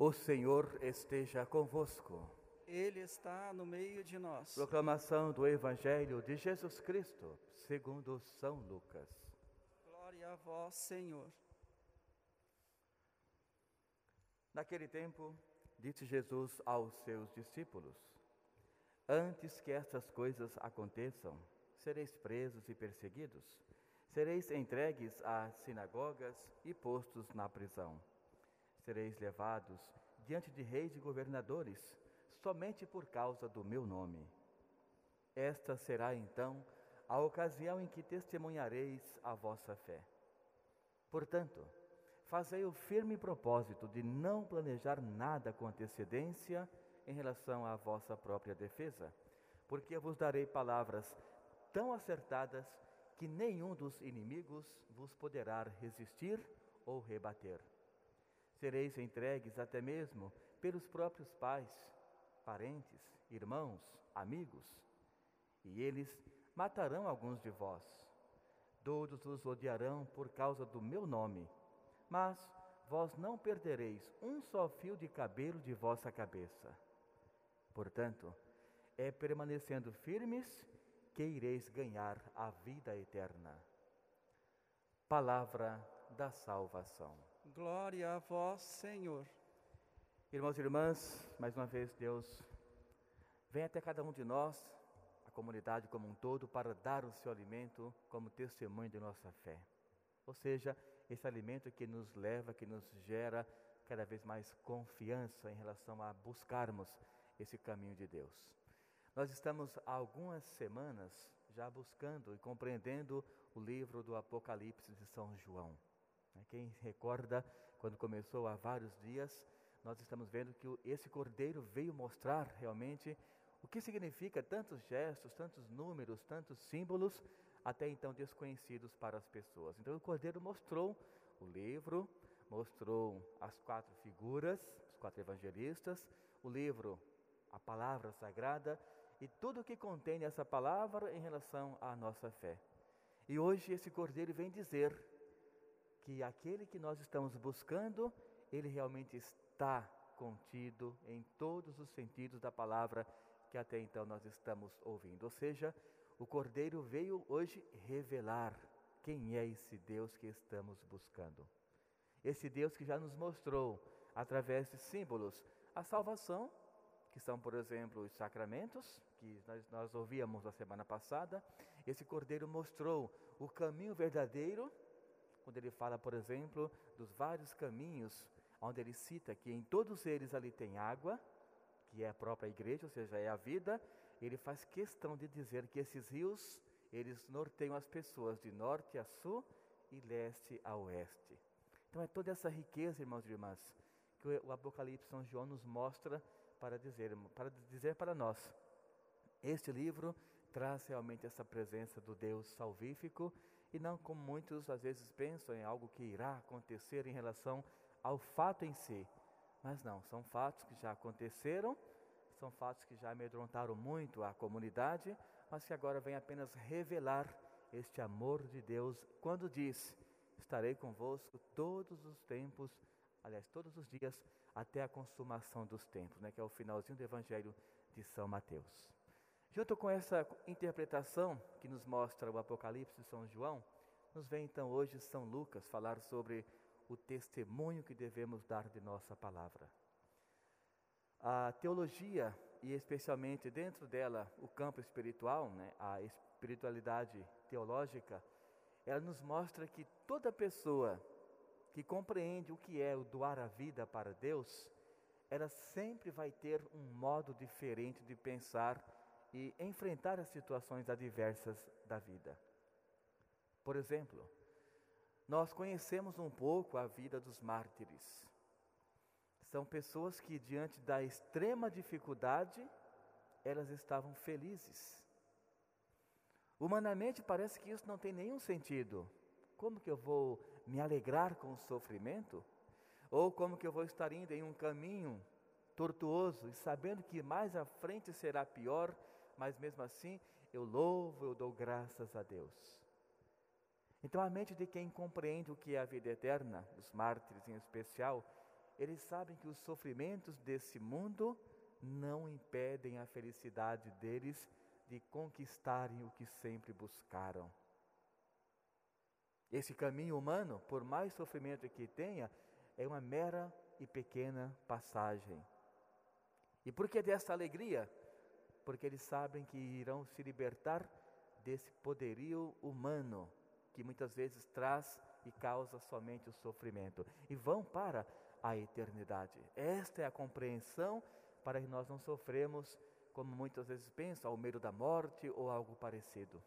O Senhor esteja convosco. Ele está no meio de nós. Proclamação do Evangelho de Jesus Cristo, segundo São Lucas. Glória a vós, Senhor. Naquele tempo, disse Jesus aos seus discípulos: Antes que estas coisas aconteçam, sereis presos e perseguidos, sereis entregues às sinagogas e postos na prisão sereis levados diante de reis e governadores, somente por causa do meu nome. Esta será então a ocasião em que testemunhareis a vossa fé. Portanto, fazei o firme propósito de não planejar nada com antecedência em relação à vossa própria defesa, porque eu vos darei palavras tão acertadas que nenhum dos inimigos vos poderá resistir ou rebater. Sereis entregues até mesmo pelos próprios pais, parentes, irmãos, amigos, e eles matarão alguns de vós. Todos os odiarão por causa do meu nome, mas vós não perdereis um só fio de cabelo de vossa cabeça. Portanto, é permanecendo firmes que ireis ganhar a vida eterna. Palavra da salvação. Glória a vós, Senhor. Irmãos e irmãs, mais uma vez, Deus vem até cada um de nós, a comunidade como um todo, para dar o seu alimento como testemunho de nossa fé. Ou seja, esse alimento que nos leva, que nos gera cada vez mais confiança em relação a buscarmos esse caminho de Deus. Nós estamos há algumas semanas já buscando e compreendendo o livro do Apocalipse de São João. Né, quem recorda, quando começou há vários dias, nós estamos vendo que esse cordeiro veio mostrar realmente o que significa tantos gestos, tantos números, tantos símbolos, até então desconhecidos para as pessoas. Então o cordeiro mostrou o livro, mostrou as quatro figuras, os quatro evangelistas, o livro, a palavra sagrada e tudo o que contém essa palavra em relação à nossa fé. E hoje esse cordeiro vem dizer que aquele que nós estamos buscando, ele realmente está contido em todos os sentidos da palavra que até então nós estamos ouvindo. Ou seja, o Cordeiro veio hoje revelar quem é esse Deus que estamos buscando. Esse Deus que já nos mostrou, através de símbolos, a salvação, que são, por exemplo, os sacramentos, que nós, nós ouvíamos na semana passada. Esse Cordeiro mostrou o caminho verdadeiro quando ele fala, por exemplo, dos vários caminhos, onde ele cita que em todos eles ali tem água, que é a própria igreja, ou seja, é a vida, ele faz questão de dizer que esses rios, eles norteiam as pessoas de norte a sul e leste a oeste. Então é toda essa riqueza, irmãos e irmãs, que o Apocalipse São João nos mostra para dizer, para dizer para nós. Este livro traz realmente essa presença do Deus salvífico e não como muitos às vezes pensam em algo que irá acontecer em relação ao fato em si. Mas não, são fatos que já aconteceram, são fatos que já amedrontaram muito a comunidade, mas que agora vem apenas revelar este amor de Deus quando diz: Estarei convosco todos os tempos, aliás, todos os dias, até a consumação dos tempos, né, que é o finalzinho do Evangelho de São Mateus. Junto com essa interpretação que nos mostra o Apocalipse de São João, nos vem então hoje São Lucas falar sobre o testemunho que devemos dar de nossa palavra. A teologia, e especialmente dentro dela o campo espiritual, né, a espiritualidade teológica, ela nos mostra que toda pessoa que compreende o que é o doar a vida para Deus, ela sempre vai ter um modo diferente de pensar e enfrentar as situações adversas da vida. Por exemplo, nós conhecemos um pouco a vida dos mártires. São pessoas que, diante da extrema dificuldade, elas estavam felizes. Humanamente parece que isso não tem nenhum sentido. Como que eu vou me alegrar com o sofrimento? Ou como que eu vou estar indo em um caminho tortuoso e sabendo que mais à frente será pior, mas mesmo assim eu louvo, eu dou graças a Deus. Então a mente de quem compreende o que é a vida eterna, os mártires em especial, eles sabem que os sofrimentos desse mundo não impedem a felicidade deles de conquistarem o que sempre buscaram. Esse caminho humano, por mais sofrimento que tenha, é uma mera e pequena passagem. E por que dessa alegria? Porque eles sabem que irão se libertar desse poderio humano que muitas vezes traz e causa somente o sofrimento e vão para a eternidade. Esta é a compreensão para que nós não sofremos, como muitas vezes pensam, ao medo da morte ou algo parecido.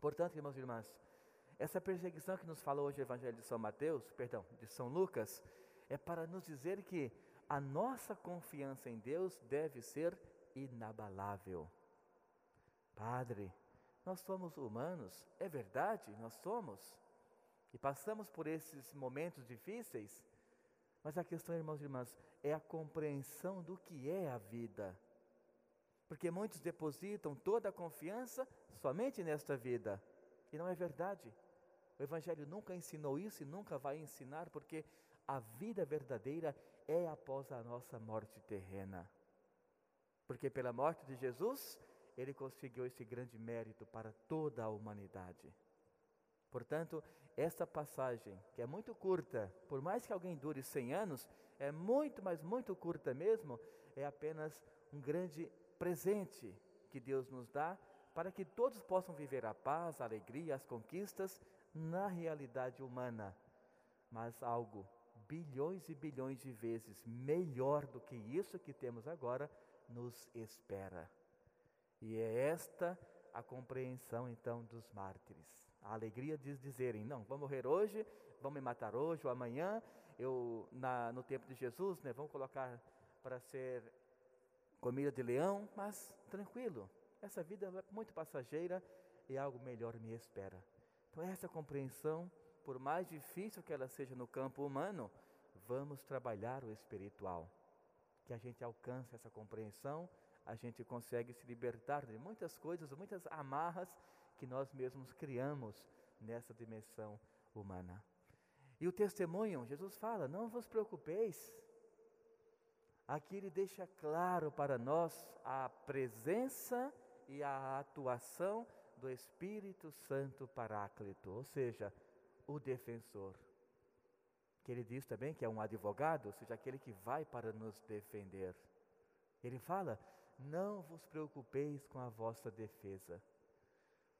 Portanto, irmãos e irmãs, essa perseguição que nos falou hoje o Evangelho de São Mateus, perdão, de São Lucas, é para nos dizer que a nossa confiança em Deus deve ser inabalável. Padre, nós somos humanos, é verdade, nós somos, e passamos por esses momentos difíceis, mas a questão, irmãos e irmãs, é a compreensão do que é a vida. Porque muitos depositam toda a confiança somente nesta vida, e não é verdade. O Evangelho nunca ensinou isso e nunca vai ensinar, porque a vida verdadeira é após a nossa morte terrena. Porque pela morte de Jesus, ele conseguiu esse grande mérito para toda a humanidade. Portanto, esta passagem, que é muito curta, por mais que alguém dure 100 anos, é muito, mas muito curta mesmo, é apenas um grande presente que Deus nos dá para que todos possam viver a paz, a alegria, as conquistas na realidade humana, mas algo bilhões e bilhões de vezes melhor do que isso que temos agora nos espera. E é esta a compreensão então dos mártires. A alegria de dizerem: não, vou morrer hoje, vão me matar hoje ou amanhã. Eu, na, no tempo de Jesus, né, vão colocar para ser comida de leão, mas tranquilo, essa vida é muito passageira e algo melhor me espera. Então, essa compreensão por mais difícil que ela seja no campo humano, vamos trabalhar o espiritual. Que a gente alcance essa compreensão, a gente consegue se libertar de muitas coisas, muitas amarras que nós mesmos criamos nessa dimensão humana. E o testemunho, Jesus fala: não vos preocupeis. Aqui ele deixa claro para nós a presença e a atuação do Espírito Santo Paráclito, ou seja, o defensor. Que ele diz também que é um advogado, ou seja, aquele que vai para nos defender. Ele fala: Não vos preocupeis com a vossa defesa,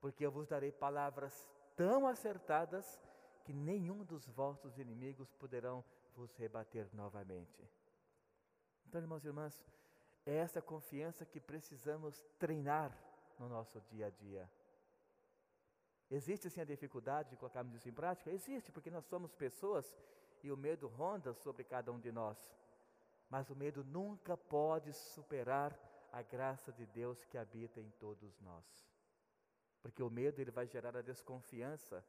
porque eu vos darei palavras tão acertadas que nenhum dos vossos inimigos poderão vos rebater novamente. Então, irmãos e irmãs, é essa confiança que precisamos treinar no nosso dia a dia. Existe sim a dificuldade de colocarmos isso em prática? Existe, porque nós somos pessoas e o medo ronda sobre cada um de nós. Mas o medo nunca pode superar a graça de Deus que habita em todos nós. Porque o medo ele vai gerar a desconfiança.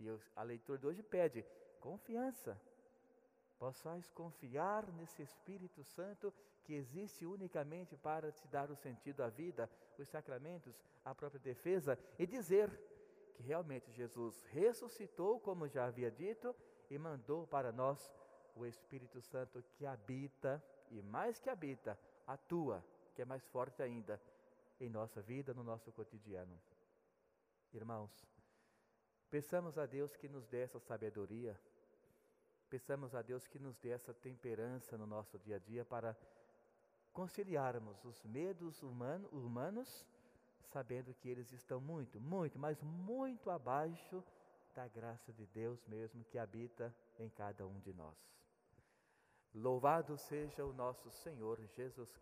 E a leitura de hoje pede confiança. Possais confiar nesse Espírito Santo que existe unicamente para te dar o sentido à vida, os sacramentos, a própria defesa e dizer que realmente Jesus ressuscitou, como já havia dito, e mandou para nós o Espírito Santo que habita, e mais que habita, atua, que é mais forte ainda, em nossa vida, no nosso cotidiano. Irmãos, peçamos a Deus que nos dê essa sabedoria, peçamos a Deus que nos dê essa temperança no nosso dia a dia para conciliarmos os medos humano, humanos sabendo que eles estão muito, muito, mas muito abaixo da graça de Deus mesmo que habita em cada um de nós. Louvado seja o nosso Senhor Jesus